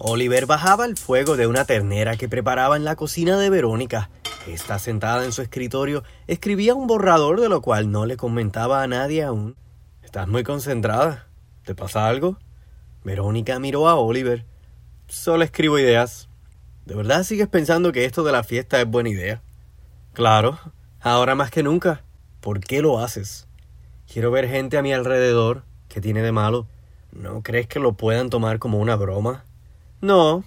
Oliver bajaba el fuego de una ternera que preparaba en la cocina de Verónica. Esta sentada en su escritorio escribía un borrador de lo cual no le comentaba a nadie aún. Estás muy concentrada. ¿Te pasa algo? Verónica miró a Oliver. Solo escribo ideas. ¿De verdad sigues pensando que esto de la fiesta es buena idea? Claro, ahora más que nunca. ¿Por qué lo haces? Quiero ver gente a mi alrededor. ¿Qué tiene de malo? ¿No crees que lo puedan tomar como una broma? No.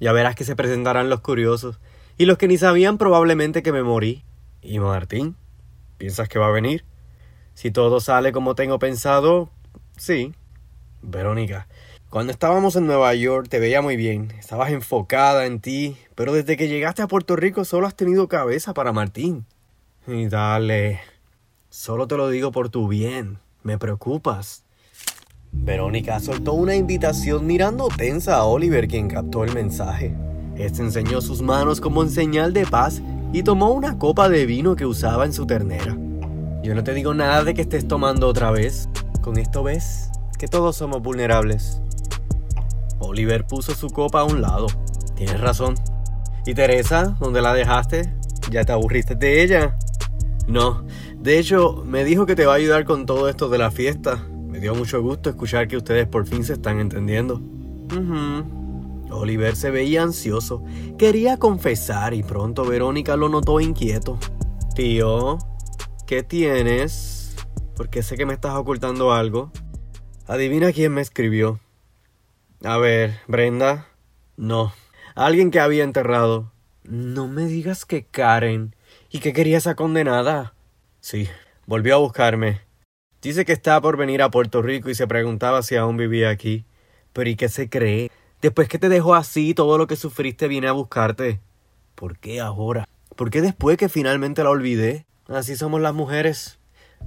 Ya verás que se presentarán los curiosos. Y los que ni sabían probablemente que me morí. ¿Y Martín? ¿Piensas que va a venir? Si todo sale como tengo pensado, sí. Verónica, cuando estábamos en Nueva York te veía muy bien, estabas enfocada en ti, pero desde que llegaste a Puerto Rico solo has tenido cabeza para Martín. Y dale, solo te lo digo por tu bien, me preocupas. Verónica soltó una invitación mirando tensa a Oliver quien captó el mensaje. Este enseñó sus manos como en señal de paz y tomó una copa de vino que usaba en su ternera. Yo no te digo nada de que estés tomando otra vez. Con esto ves que todos somos vulnerables. Oliver puso su copa a un lado. Tienes razón. ¿Y Teresa? ¿Dónde la dejaste? ¿Ya te aburriste de ella? No. De hecho, me dijo que te va a ayudar con todo esto de la fiesta. Me dio mucho gusto escuchar que ustedes por fin se están entendiendo. Oliver se veía ansioso. Quería confesar y pronto Verónica lo notó inquieto. Tío, ¿qué tienes? Porque sé que me estás ocultando algo. Adivina quién me escribió. A ver, Brenda. No. Alguien que había enterrado. No me digas que Karen. ¿Y que quería esa condenada? Sí, volvió a buscarme. Dice que está por venir a Puerto Rico y se preguntaba si aún vivía aquí. Pero ¿y qué se cree? Después que te dejó así, todo lo que sufriste viene a buscarte. ¿Por qué ahora? ¿Por qué después que finalmente la olvidé? Así somos las mujeres.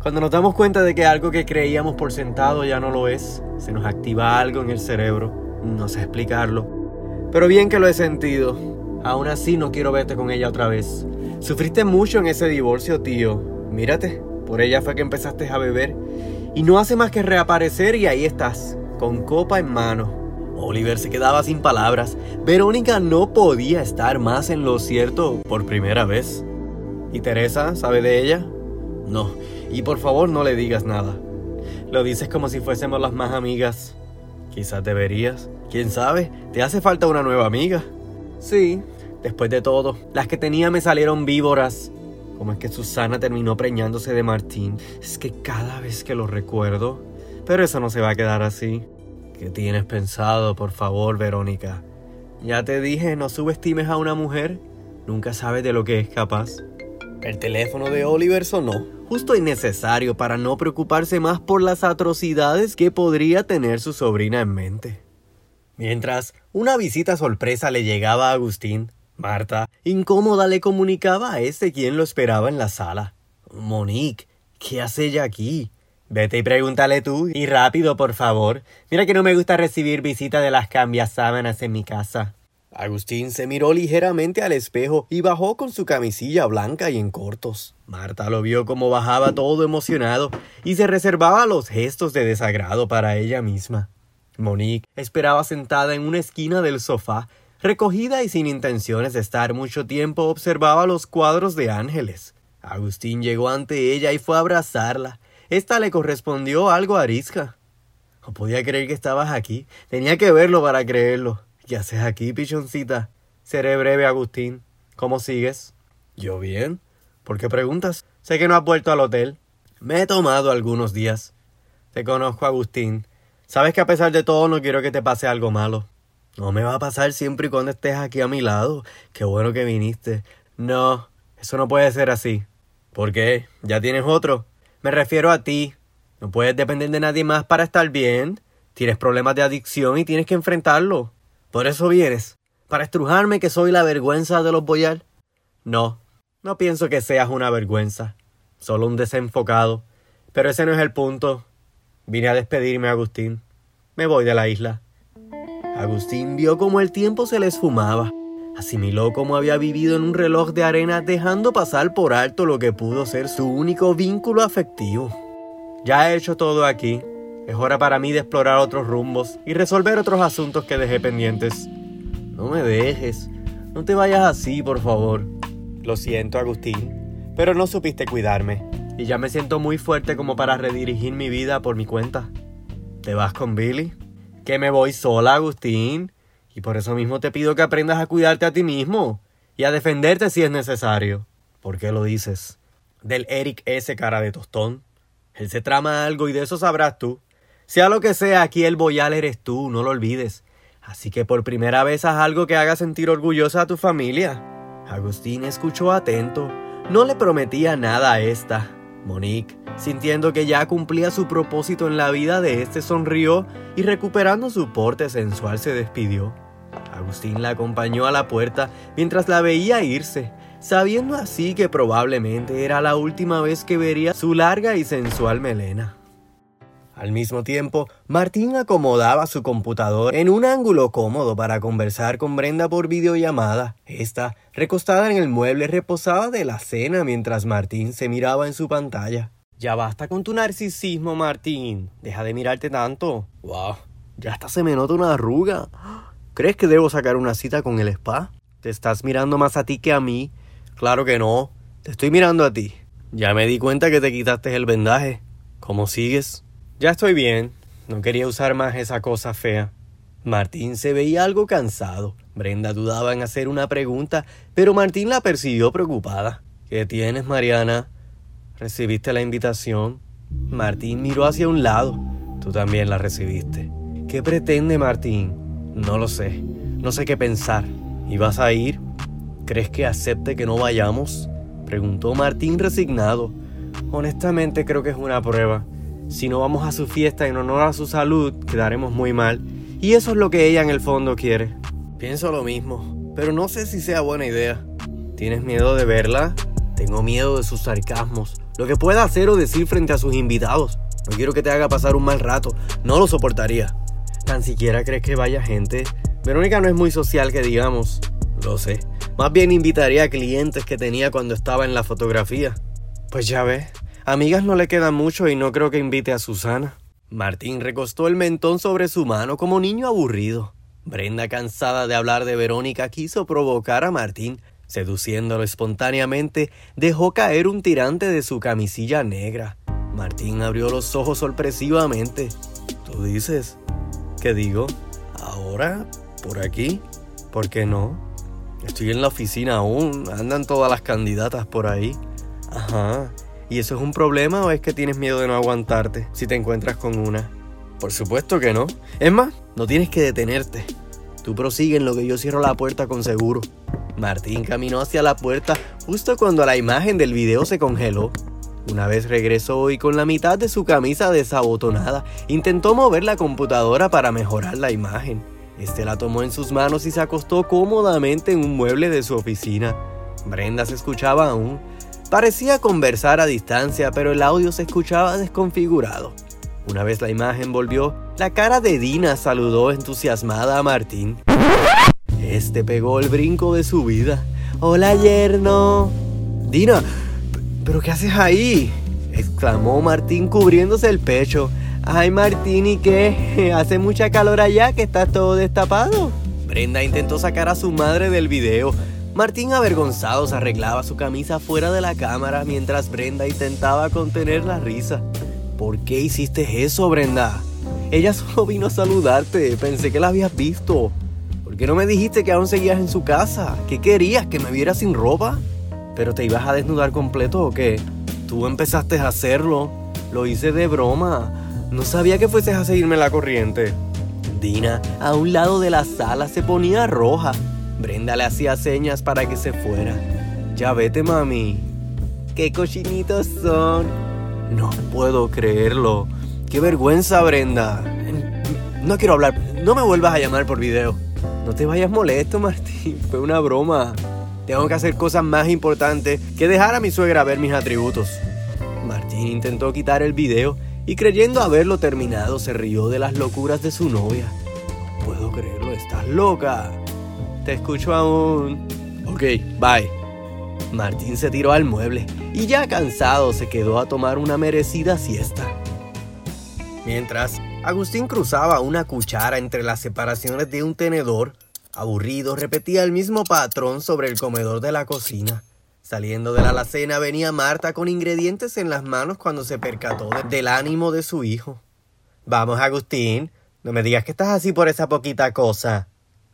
Cuando nos damos cuenta de que algo que creíamos por sentado ya no lo es, se nos activa algo en el cerebro. No sé explicarlo. Pero bien que lo he sentido. Aún así no quiero verte con ella otra vez. Sufriste mucho en ese divorcio, tío. Mírate, por ella fue que empezaste a beber. Y no hace más que reaparecer y ahí estás, con copa en mano. Oliver se quedaba sin palabras. Verónica no podía estar más en lo cierto por primera vez. ¿Y Teresa sabe de ella? No. Y por favor no le digas nada. Lo dices como si fuésemos las más amigas. Quizás deberías. ¿Quién sabe? ¿Te hace falta una nueva amiga? Sí. Después de todo, las que tenía me salieron víboras cómo es que Susana terminó preñándose de Martín. Es que cada vez que lo recuerdo... Pero eso no se va a quedar así. ¿Qué tienes pensado, por favor, Verónica? Ya te dije, no subestimes a una mujer. Nunca sabes de lo que es capaz. El teléfono de Oliver sonó, justo y necesario para no preocuparse más por las atrocidades que podría tener su sobrina en mente. Mientras, una visita sorpresa le llegaba a Agustín, Marta, incómoda, le comunicaba a este quien lo esperaba en la sala. Monique, ¿qué hace ella aquí? Vete y pregúntale tú, y rápido, por favor. Mira que no me gusta recibir visita de las cambias sábanas en mi casa. Agustín se miró ligeramente al espejo y bajó con su camisilla blanca y en cortos. Marta lo vio como bajaba todo emocionado y se reservaba los gestos de desagrado para ella misma. Monique esperaba sentada en una esquina del sofá Recogida y sin intenciones de estar mucho tiempo, observaba los cuadros de ángeles. Agustín llegó ante ella y fue a abrazarla. Esta le correspondió algo arisca. No podía creer que estabas aquí. Tenía que verlo para creerlo. ¿Qué haces aquí, pichoncita? Seré breve, Agustín. ¿Cómo sigues? Yo bien. ¿Por qué preguntas? Sé que no has vuelto al hotel. Me he tomado algunos días. Te conozco, Agustín. Sabes que a pesar de todo no quiero que te pase algo malo. No me va a pasar siempre y cuando estés aquí a mi lado. Qué bueno que viniste. No, eso no puede ser así. ¿Por qué? ¿Ya tienes otro? Me refiero a ti. No puedes depender de nadie más para estar bien. Tienes problemas de adicción y tienes que enfrentarlo. Por eso vienes. ¿Para estrujarme que soy la vergüenza de los boyar? No, no pienso que seas una vergüenza. Solo un desenfocado. Pero ese no es el punto. Vine a despedirme, Agustín. Me voy de la isla. Agustín vio cómo el tiempo se le esfumaba. Asimiló cómo había vivido en un reloj de arena dejando pasar por alto lo que pudo ser su único vínculo afectivo. Ya he hecho todo aquí. Es hora para mí de explorar otros rumbos y resolver otros asuntos que dejé pendientes. No me dejes. No te vayas así, por favor. Lo siento, Agustín, pero no supiste cuidarme. Y ya me siento muy fuerte como para redirigir mi vida por mi cuenta. ¿Te vas con Billy? Que me voy sola, Agustín. Y por eso mismo te pido que aprendas a cuidarte a ti mismo y a defenderte si es necesario. ¿Por qué lo dices? Del Eric ese cara de tostón. Él se trama algo y de eso sabrás tú. Sea lo que sea, aquí el boyal eres tú, no lo olvides. Así que por primera vez haz algo que haga sentir orgullosa a tu familia. Agustín escuchó atento. No le prometía nada a esta. Monique, sintiendo que ya cumplía su propósito en la vida de este, sonrió y recuperando su porte sensual se despidió. Agustín la acompañó a la puerta mientras la veía irse, sabiendo así que probablemente era la última vez que vería su larga y sensual melena. Al mismo tiempo, Martín acomodaba su computador en un ángulo cómodo para conversar con Brenda por videollamada. Esta, recostada en el mueble, reposaba de la cena mientras Martín se miraba en su pantalla. Ya basta con tu narcisismo, Martín. Deja de mirarte tanto. Wow, ya hasta se me nota una arruga. ¿Crees que debo sacar una cita con el spa? ¿Te estás mirando más a ti que a mí? Claro que no. Te estoy mirando a ti. Ya me di cuenta que te quitaste el vendaje. ¿Cómo sigues? Ya estoy bien. No quería usar más esa cosa fea. Martín se veía algo cansado. Brenda dudaba en hacer una pregunta, pero Martín la persiguió preocupada. ¿Qué tienes, Mariana? ¿Recibiste la invitación? Martín miró hacia un lado. Tú también la recibiste. ¿Qué pretende Martín? No lo sé. No sé qué pensar. ¿Y vas a ir? ¿Crees que acepte que no vayamos? Preguntó Martín resignado. Honestamente creo que es una prueba. Si no vamos a su fiesta en honor a su salud, quedaremos muy mal. Y eso es lo que ella en el fondo quiere. Pienso lo mismo, pero no sé si sea buena idea. ¿Tienes miedo de verla? Tengo miedo de sus sarcasmos, lo que pueda hacer o decir frente a sus invitados. No quiero que te haga pasar un mal rato, no lo soportaría. ¿Tan siquiera crees que vaya gente? Verónica no es muy social que digamos. Lo sé. Más bien invitaría a clientes que tenía cuando estaba en la fotografía. Pues ya ves, amigas no le quedan mucho y no creo que invite a Susana. Martín recostó el mentón sobre su mano como niño aburrido. Brenda, cansada de hablar de Verónica, quiso provocar a Martín. Seduciéndolo espontáneamente, dejó caer un tirante de su camisilla negra. Martín abrió los ojos sorpresivamente. ¿Tú dices? ¿Qué digo? ¿Ahora? ¿Por aquí? ¿Por qué no? Estoy en la oficina aún, andan todas las candidatas por ahí. Ajá. ¿Y eso es un problema o es que tienes miedo de no aguantarte si te encuentras con una? Por supuesto que no. Es más, no tienes que detenerte. Tú prosigue en lo que yo cierro la puerta con seguro. Martín caminó hacia la puerta justo cuando la imagen del video se congeló. Una vez regresó y con la mitad de su camisa desabotonada, intentó mover la computadora para mejorar la imagen. Este la tomó en sus manos y se acostó cómodamente en un mueble de su oficina. Brenda se escuchaba aún. Parecía conversar a distancia, pero el audio se escuchaba desconfigurado. Una vez la imagen volvió, la cara de Dina saludó entusiasmada a Martín. Este pegó el brinco de su vida. Hola, yerno. Dina, ¿Pero qué haces ahí? exclamó Martín cubriéndose el pecho. Ay Martín, ¿y qué? Hace mucha calor allá que estás todo destapado. Brenda intentó sacar a su madre del video. Martín avergonzado se arreglaba su camisa fuera de la cámara mientras Brenda intentaba contener la risa. ¿Por qué hiciste eso, Brenda? Ella solo vino a saludarte. Pensé que la habías visto. ¿Por qué no me dijiste que aún seguías en su casa? ¿Qué querías? ¿Que me viera sin ropa? ¿Pero te ibas a desnudar completo o qué? Tú empezaste a hacerlo. Lo hice de broma. No sabía que fueses a seguirme la corriente. Dina, a un lado de la sala, se ponía roja. Brenda le hacía señas para que se fuera. Ya vete, mami. ¡Qué cochinitos son! No puedo creerlo. ¡Qué vergüenza, Brenda! No quiero hablar. No me vuelvas a llamar por video. No te vayas molesto, Martín. Fue una broma. Tengo que hacer cosas más importantes que dejar a mi suegra ver mis atributos. Martín intentó quitar el video y creyendo haberlo terminado se rió de las locuras de su novia. No puedo creerlo, estás loca. Te escucho aún. Ok, bye. Martín se tiró al mueble y ya cansado se quedó a tomar una merecida siesta. Mientras, Agustín cruzaba una cuchara entre las separaciones de un tenedor Aburrido, repetía el mismo patrón sobre el comedor de la cocina. Saliendo de la alacena venía Marta con ingredientes en las manos cuando se percató del ánimo de su hijo. Vamos, Agustín, no me digas que estás así por esa poquita cosa.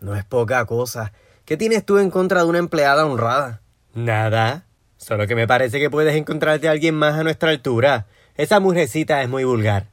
No es poca cosa. ¿Qué tienes tú en contra de una empleada honrada? Nada. Solo que me parece que puedes encontrarte a alguien más a nuestra altura. Esa mujercita es muy vulgar.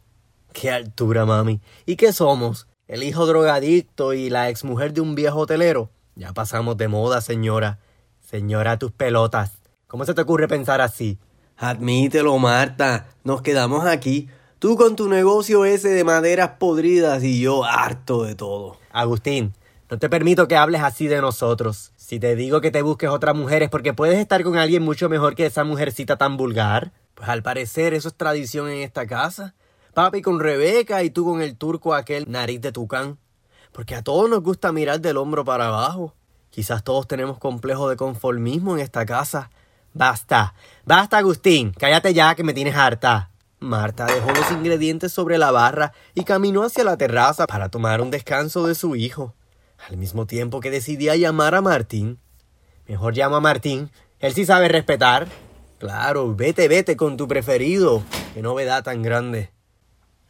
¿Qué altura, mami? ¿Y qué somos? ¿El hijo drogadicto y la exmujer de un viejo hotelero? Ya pasamos de moda, señora. Señora, tus pelotas. ¿Cómo se te ocurre pensar así? Admítelo, Marta. Nos quedamos aquí. Tú con tu negocio ese de maderas podridas y yo harto de todo. Agustín, no te permito que hables así de nosotros. Si te digo que te busques otra mujer es porque puedes estar con alguien mucho mejor que esa mujercita tan vulgar. Pues al parecer eso es tradición en esta casa. Papi con Rebeca y tú con el turco aquel nariz de tucán. Porque a todos nos gusta mirar del hombro para abajo. Quizás todos tenemos complejo de conformismo en esta casa. Basta, basta Agustín, cállate ya que me tienes harta. Marta dejó los ingredientes sobre la barra y caminó hacia la terraza para tomar un descanso de su hijo, al mismo tiempo que decidía llamar a Martín. Mejor llama a Martín, él sí sabe respetar. Claro, vete, vete con tu preferido. Qué novedad tan grande.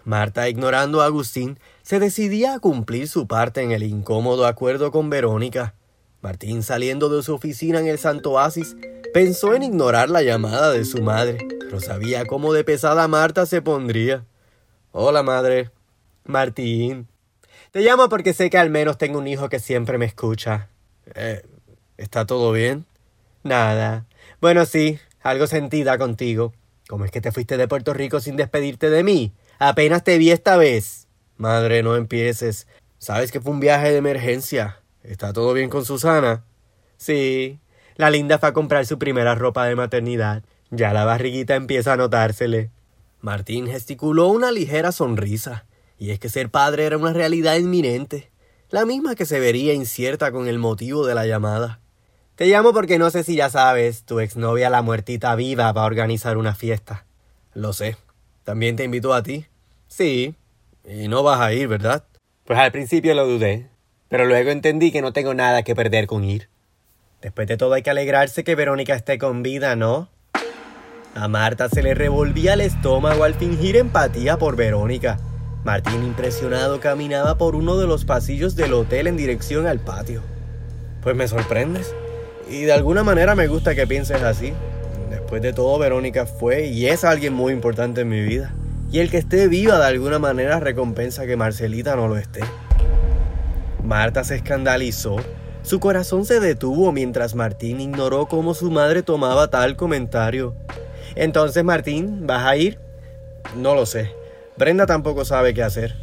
Marta, ignorando a Agustín, se decidía a cumplir su parte en el incómodo acuerdo con Verónica. Martín, saliendo de su oficina en el Santo Oasis, pensó en ignorar la llamada de su madre, pero sabía cómo de pesada Marta se pondría. Hola, madre. Martín. Te llamo porque sé que al menos tengo un hijo que siempre me escucha. Eh, ¿Está todo bien? Nada. Bueno, sí, algo sentida contigo. ¿Cómo es que te fuiste de Puerto Rico sin despedirte de mí? Apenas te vi esta vez. Madre, no empieces. Sabes que fue un viaje de emergencia. ¿Está todo bien con Susana? Sí. La linda fue a comprar su primera ropa de maternidad. Ya la barriguita empieza a notársele. Martín gesticuló una ligera sonrisa. Y es que ser padre era una realidad inminente, la misma que se vería incierta con el motivo de la llamada. Te llamo porque no sé si ya sabes, tu exnovia la muertita viva va a organizar una fiesta. Lo sé. ¿También te invitó a ti? Sí. Y no vas a ir, ¿verdad? Pues al principio lo dudé, pero luego entendí que no tengo nada que perder con ir. Después de todo hay que alegrarse que Verónica esté con vida, ¿no? A Marta se le revolvía el estómago al fingir empatía por Verónica. Martín, impresionado, caminaba por uno de los pasillos del hotel en dirección al patio. Pues me sorprendes. Y de alguna manera me gusta que pienses así. Después de todo, Verónica fue y es alguien muy importante en mi vida. Y el que esté viva de alguna manera recompensa que Marcelita no lo esté. Marta se escandalizó. Su corazón se detuvo mientras Martín ignoró cómo su madre tomaba tal comentario. Entonces, Martín, ¿vas a ir? No lo sé. Brenda tampoco sabe qué hacer.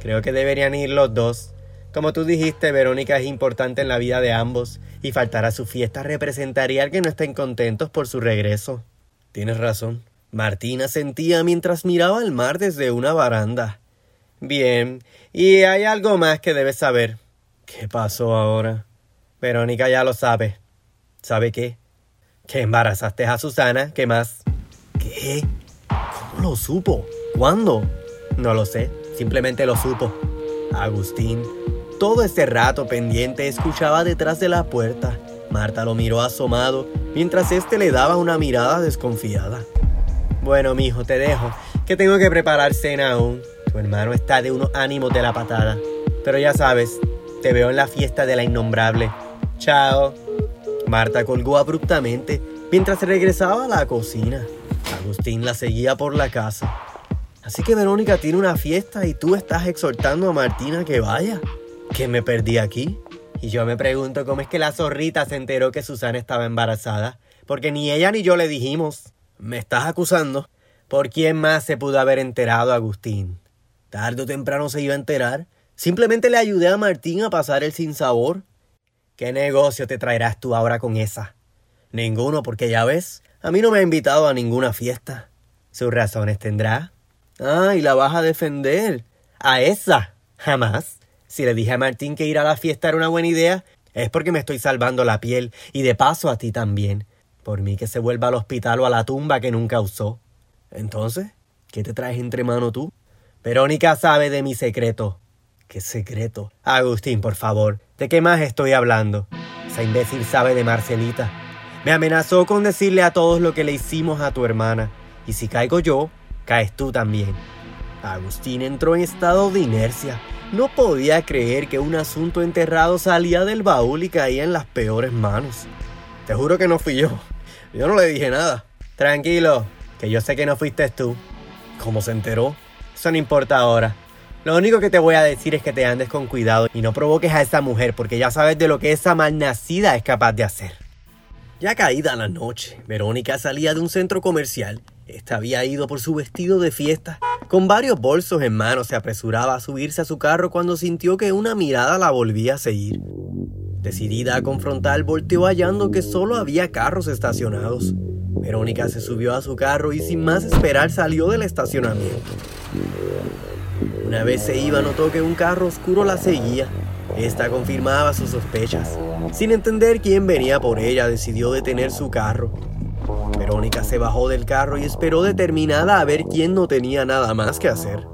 Creo que deberían ir los dos. Como tú dijiste, Verónica es importante en la vida de ambos, y faltar a su fiesta representaría que no estén contentos por su regreso. Tienes razón. Martina sentía mientras miraba el mar desde una baranda. Bien, y hay algo más que debes saber. ¿Qué pasó ahora? Verónica ya lo sabe. ¿Sabe qué? Que embarazaste a Susana. ¿Qué más? ¿Qué? ¿Cómo lo supo? ¿Cuándo? No lo sé. Simplemente lo supo. Agustín, todo este rato pendiente, escuchaba detrás de la puerta. Marta lo miró asomado, mientras éste le daba una mirada desconfiada. Bueno, mijo, te dejo, que tengo que preparar cena aún. Tu hermano está de unos ánimos de la patada. Pero ya sabes, te veo en la fiesta de la innombrable. Chao. Marta colgó abruptamente mientras regresaba a la cocina. Agustín la seguía por la casa. Así que Verónica tiene una fiesta y tú estás exhortando a Martina que vaya. ¿Que me perdí aquí? Y yo me pregunto cómo es que la zorrita se enteró que Susana estaba embarazada. Porque ni ella ni yo le dijimos. ¿Me estás acusando? ¿Por quién más se pudo haber enterado Agustín? Tarde o temprano se iba a enterar. Simplemente le ayudé a Martín a pasar el sinsabor. ¿Qué negocio te traerás tú ahora con esa? Ninguno, porque ya ves, a mí no me ha invitado a ninguna fiesta. Sus razones tendrá. Ah, y la vas a defender. ¿A esa? Jamás. Si le dije a Martín que ir a la fiesta era una buena idea, es porque me estoy salvando la piel y de paso a ti también. Por mí que se vuelva al hospital o a la tumba que nunca usó. Entonces, ¿qué te traes entre mano tú? Verónica sabe de mi secreto. ¿Qué secreto? Agustín, por favor, ¿De qué más estoy hablando? Esa imbécil sabe de Marcelita. Me amenazó con decirle a todos lo que le hicimos a tu hermana. Y si caigo yo, caes tú también. Agustín entró en estado de inercia. No podía creer que un asunto enterrado salía del baúl y caía en las peores manos. Te juro que no fui yo. Yo no le dije nada. Tranquilo, que yo sé que no fuiste tú. ¿Cómo se enteró? Eso no importa ahora. Lo único que te voy a decir es que te andes con cuidado y no provoques a esa mujer porque ya sabes de lo que esa malnacida es capaz de hacer. Ya caída la noche, Verónica salía de un centro comercial esta había ido por su vestido de fiesta. Con varios bolsos en mano se apresuraba a subirse a su carro cuando sintió que una mirada la volvía a seguir. Decidida a confrontar, volteó hallando que solo había carros estacionados. Verónica se subió a su carro y sin más esperar salió del estacionamiento. Una vez se iba notó que un carro oscuro la seguía. Esta confirmaba sus sospechas. Sin entender quién venía por ella, decidió detener su carro. Verónica se bajó del carro y esperó determinada a ver quién no tenía nada más que hacer.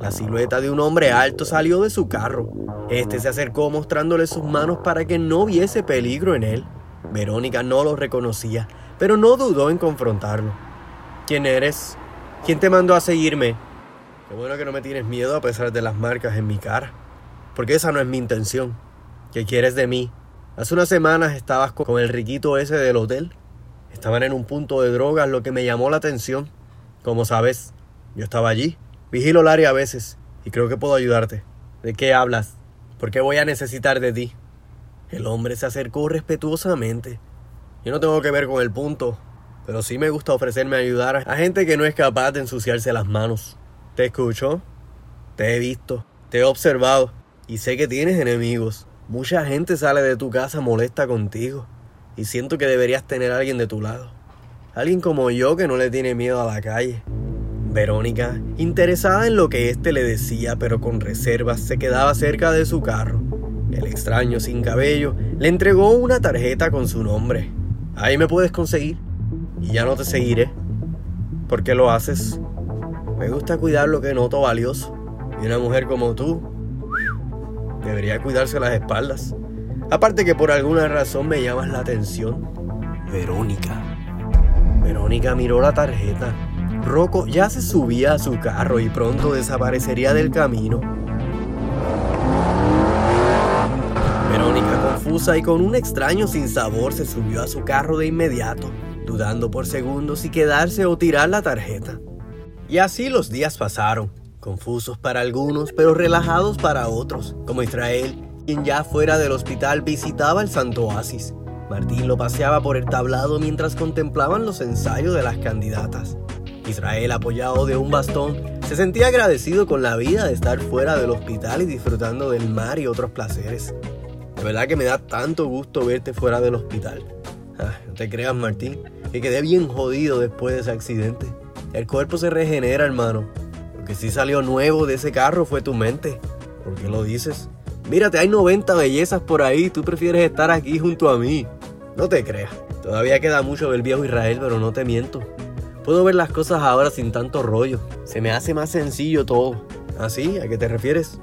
La silueta de un hombre alto salió de su carro. Este se acercó mostrándole sus manos para que no viese peligro en él. Verónica no lo reconocía, pero no dudó en confrontarlo. ¿Quién eres? ¿Quién te mandó a seguirme? Qué bueno que no me tienes miedo a pesar de las marcas en mi cara. Porque esa no es mi intención. ¿Qué quieres de mí? Hace unas semanas estabas con el riquito ese del hotel. Estaban en un punto de drogas, lo que me llamó la atención. Como sabes, yo estaba allí. Vigilo el área a veces y creo que puedo ayudarte. ¿De qué hablas? ¿Por qué voy a necesitar de ti? El hombre se acercó respetuosamente. Yo no tengo que ver con el punto, pero sí me gusta ofrecerme a ayudar a gente que no es capaz de ensuciarse las manos. Te escucho, te he visto, te he observado y sé que tienes enemigos. Mucha gente sale de tu casa molesta contigo y siento que deberías tener a alguien de tu lado. Alguien como yo que no le tiene miedo a la calle. Verónica, interesada en lo que éste le decía, pero con reservas, se quedaba cerca de su carro. El extraño sin cabello le entregó una tarjeta con su nombre. Ahí me puedes conseguir. Y ya no te seguiré. ¿Por qué lo haces? Me gusta cuidar lo que noto valioso. Y una mujer como tú debería cuidarse las espaldas. Aparte que por alguna razón me llamas la atención. Verónica. Verónica miró la tarjeta. Rocco ya se subía a su carro y pronto desaparecería del camino. Verónica, confusa y con un extraño sinsabor, se subió a su carro de inmediato, dudando por segundos si quedarse o tirar la tarjeta. Y así los días pasaron, confusos para algunos, pero relajados para otros, como Israel, quien ya fuera del hospital visitaba el Santo Oasis. Martín lo paseaba por el tablado mientras contemplaban los ensayos de las candidatas. Israel, apoyado de un bastón, se sentía agradecido con la vida de estar fuera del hospital y disfrutando del mar y otros placeres. De verdad que me da tanto gusto verte fuera del hospital. Ah, no te creas, Martín, que quedé bien jodido después de ese accidente. El cuerpo se regenera, hermano. Lo que sí salió nuevo de ese carro fue tu mente. ¿Por qué lo dices? Mírate, hay 90 bellezas por ahí, tú prefieres estar aquí junto a mí. No te creas, todavía queda mucho del viejo Israel, pero no te miento. Puedo ver las cosas ahora sin tanto rollo. Se me hace más sencillo todo. ¿Así? ¿Ah, ¿A qué te refieres?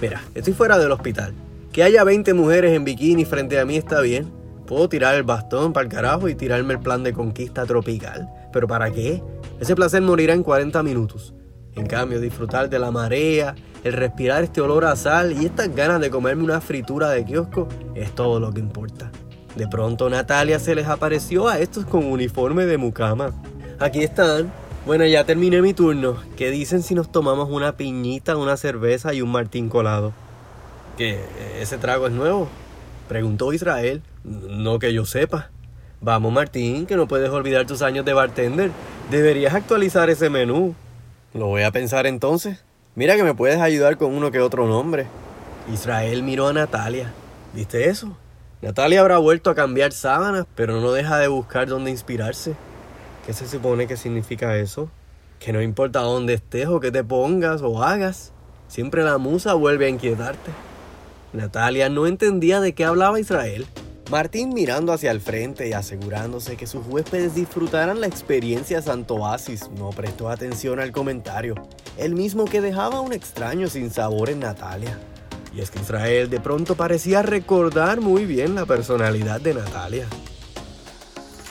Mira, estoy fuera del hospital. Que haya 20 mujeres en bikini frente a mí está bien. Puedo tirar el bastón para el carajo y tirarme el plan de conquista tropical. ¿Pero para qué? Ese placer morirá en 40 minutos. En cambio, disfrutar de la marea, el respirar este olor a sal y estas ganas de comerme una fritura de kiosco es todo lo que importa. De pronto Natalia se les apareció a estos con uniforme de mucama. Aquí están. Bueno, ya terminé mi turno. ¿Qué dicen si nos tomamos una piñita, una cerveza y un martín colado? ¿Qué? ¿Ese trago es nuevo? Preguntó Israel. No que yo sepa. Vamos Martín, que no puedes olvidar tus años de bartender. Deberías actualizar ese menú. Lo voy a pensar entonces. Mira que me puedes ayudar con uno que otro nombre. Israel miró a Natalia. ¿Viste eso? Natalia habrá vuelto a cambiar sábanas, pero no deja de buscar dónde inspirarse. ¿Qué se supone que significa eso? Que no importa dónde estés o qué te pongas o hagas, siempre la musa vuelve a inquietarte. Natalia no entendía de qué hablaba Israel. Martín mirando hacia el frente y asegurándose que sus huéspedes disfrutaran la experiencia Santo Oasis no prestó atención al comentario, el mismo que dejaba un extraño sin sabor en Natalia. Y es que Israel de pronto parecía recordar muy bien la personalidad de Natalia.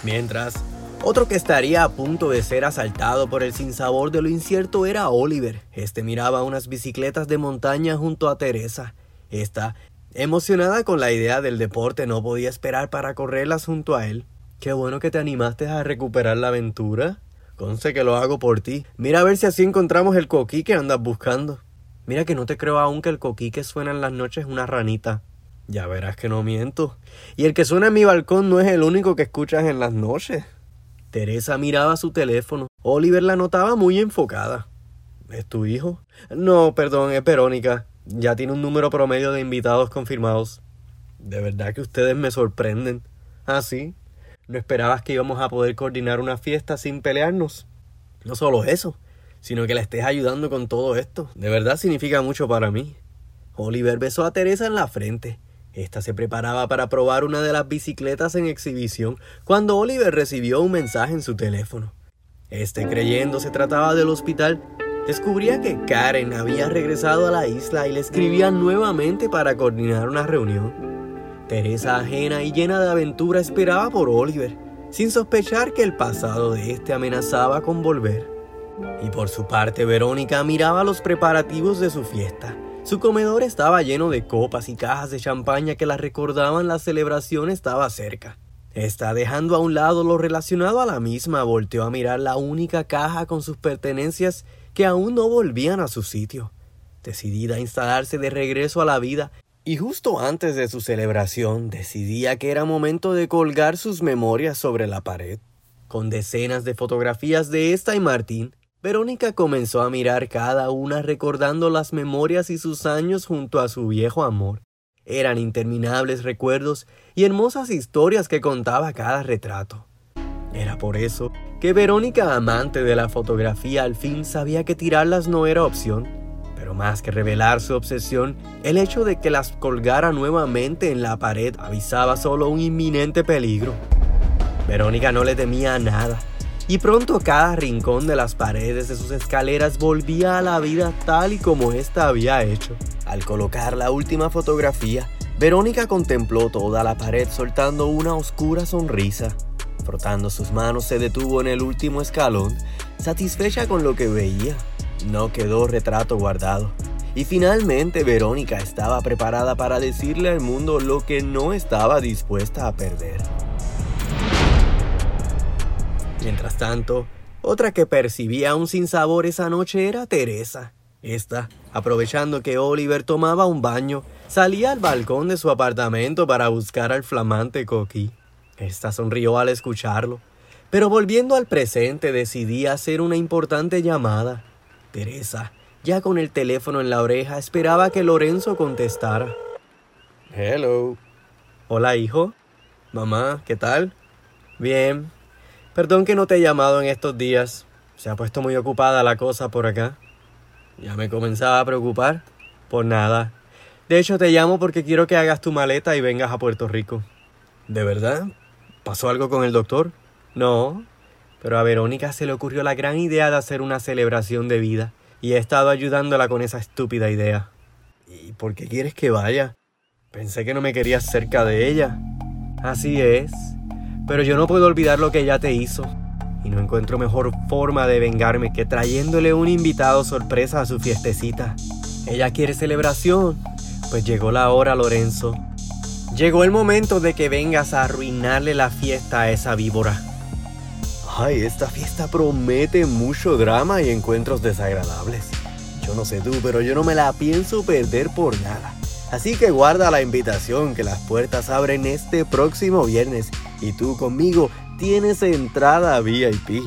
Mientras, otro que estaría a punto de ser asaltado por el sinsabor de lo incierto era Oliver. Este miraba unas bicicletas de montaña junto a Teresa. Esta, emocionada con la idea del deporte, no podía esperar para correrlas junto a él. Qué bueno que te animaste a recuperar la aventura. Conce que lo hago por ti. Mira a ver si así encontramos el coquí que andas buscando. Mira que no te creo aún que el coquí que suena en las noches es una ranita. Ya verás que no miento. Y el que suena en mi balcón no es el único que escuchas en las noches. Teresa miraba su teléfono. Oliver la notaba muy enfocada. ¿Es tu hijo? No, perdón, es Verónica. Ya tiene un número promedio de invitados confirmados. De verdad que ustedes me sorprenden. ¿Ah, sí? ¿No esperabas que íbamos a poder coordinar una fiesta sin pelearnos? No solo eso, sino que la estés ayudando con todo esto. De verdad significa mucho para mí. Oliver besó a Teresa en la frente. Esta se preparaba para probar una de las bicicletas en exhibición cuando Oliver recibió un mensaje en su teléfono. Este, creyendo se trataba del hospital, descubría que Karen había regresado a la isla y le escribía nuevamente para coordinar una reunión. Teresa, ajena y llena de aventura, esperaba por Oliver, sin sospechar que el pasado de este amenazaba con volver. Y por su parte, Verónica miraba los preparativos de su fiesta. Su comedor estaba lleno de copas y cajas de champaña que la recordaban la celebración estaba cerca. Está dejando a un lado lo relacionado a la misma, volteó a mirar la única caja con sus pertenencias que aún no volvían a su sitio. Decidida a instalarse de regreso a la vida, y justo antes de su celebración decidía que era momento de colgar sus memorias sobre la pared. Con decenas de fotografías de esta y Martín, Verónica comenzó a mirar cada una recordando las memorias y sus años junto a su viejo amor. Eran interminables recuerdos y hermosas historias que contaba cada retrato. Era por eso que Verónica, amante de la fotografía, al fin sabía que tirarlas no era opción. Pero más que revelar su obsesión, el hecho de que las colgara nuevamente en la pared avisaba solo un inminente peligro. Verónica no le temía nada y pronto cada rincón de las paredes de sus escaleras volvía a la vida tal y como ésta había hecho. Al colocar la última fotografía, Verónica contempló toda la pared soltando una oscura sonrisa. Frotando sus manos se detuvo en el último escalón, satisfecha con lo que veía. No quedó retrato guardado. Y finalmente Verónica estaba preparada para decirle al mundo lo que no estaba dispuesta a perder. Mientras tanto, otra que percibía un sinsabor esa noche era Teresa. Esta, aprovechando que Oliver tomaba un baño, salía al balcón de su apartamento para buscar al flamante Coqui. Esta sonrió al escucharlo, pero volviendo al presente decidí hacer una importante llamada. Teresa, ya con el teléfono en la oreja, esperaba que Lorenzo contestara. Hello. Hola, hijo. Mamá, ¿qué tal? Bien, Perdón que no te he llamado en estos días. Se ha puesto muy ocupada la cosa por acá. Ya me comenzaba a preocupar. Por nada. De hecho, te llamo porque quiero que hagas tu maleta y vengas a Puerto Rico. ¿De verdad? ¿Pasó algo con el doctor? No. Pero a Verónica se le ocurrió la gran idea de hacer una celebración de vida. Y he estado ayudándola con esa estúpida idea. ¿Y por qué quieres que vaya? Pensé que no me querías cerca de ella. Así es. Pero yo no puedo olvidar lo que ella te hizo. Y no encuentro mejor forma de vengarme que trayéndole un invitado sorpresa a su fiestecita. Ella quiere celebración. Pues llegó la hora, Lorenzo. Llegó el momento de que vengas a arruinarle la fiesta a esa víbora. Ay, esta fiesta promete mucho drama y encuentros desagradables. Yo no sé tú, pero yo no me la pienso perder por nada. Así que guarda la invitación que las puertas abren este próximo viernes y tú conmigo tienes entrada VIP.